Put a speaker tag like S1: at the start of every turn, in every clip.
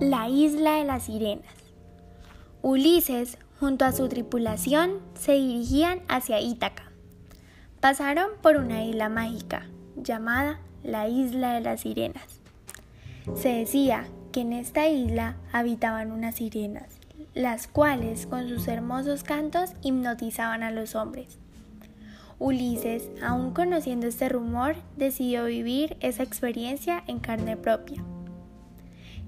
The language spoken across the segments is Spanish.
S1: La isla de las sirenas. Ulises, junto a su tripulación, se dirigían hacia Ítaca. Pasaron por una isla mágica llamada la isla de las sirenas. Se decía que en esta isla habitaban unas sirenas, las cuales con sus hermosos cantos hipnotizaban a los hombres. Ulises, aún conociendo este rumor, decidió vivir esa experiencia en carne propia.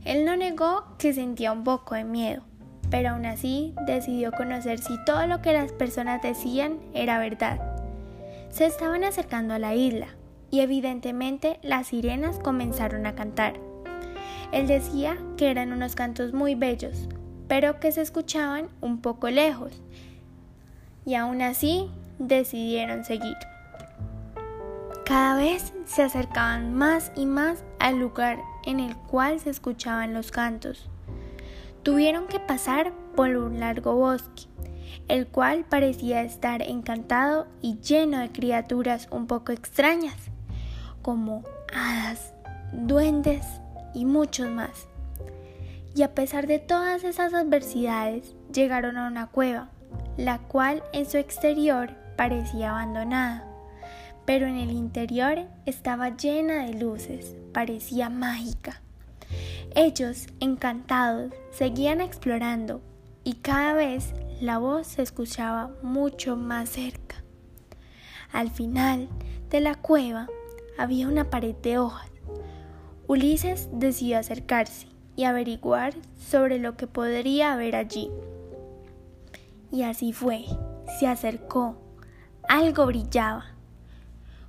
S1: Él no negó que sentía un poco de miedo, pero aún así decidió conocer si todo lo que las personas decían era verdad. Se estaban acercando a la isla y evidentemente las sirenas comenzaron a cantar. Él decía que eran unos cantos muy bellos, pero que se escuchaban un poco lejos, y aún así decidieron seguir. Cada vez se acercaban más y más al lugar en el cual se escuchaban los cantos. Tuvieron que pasar por un largo bosque, el cual parecía estar encantado y lleno de criaturas un poco extrañas, como hadas, duendes y muchos más. Y a pesar de todas esas adversidades, llegaron a una cueva, la cual en su exterior parecía abandonada, pero en el interior estaba llena de luces, parecía mágica. Ellos, encantados, seguían explorando y cada vez la voz se escuchaba mucho más cerca. Al final de la cueva había una pared de hojas. Ulises decidió acercarse y averiguar sobre lo que podría haber allí. Y así fue, se acercó algo brillaba.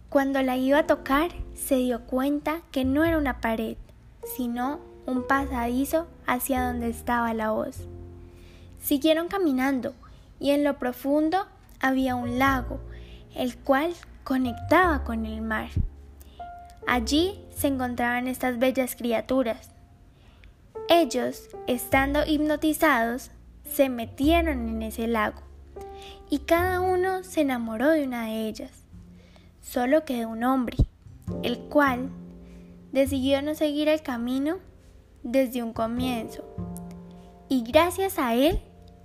S1: Cuando la iba a tocar, se dio cuenta que no era una pared, sino un pasadizo hacia donde estaba la voz. Siguieron caminando y en lo profundo había un lago, el cual conectaba con el mar. Allí se encontraban estas bellas criaturas. Ellos, estando hipnotizados, se metieron en ese lago y cada uno se enamoró de una de ellas. Solo quedó un hombre, el cual decidió no seguir el camino desde un comienzo. Y gracias a él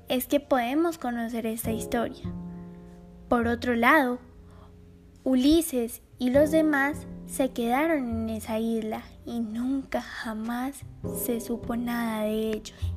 S1: es que podemos conocer esta historia. Por otro lado, Ulises y los demás se quedaron en esa isla y nunca jamás se supo nada de ellos.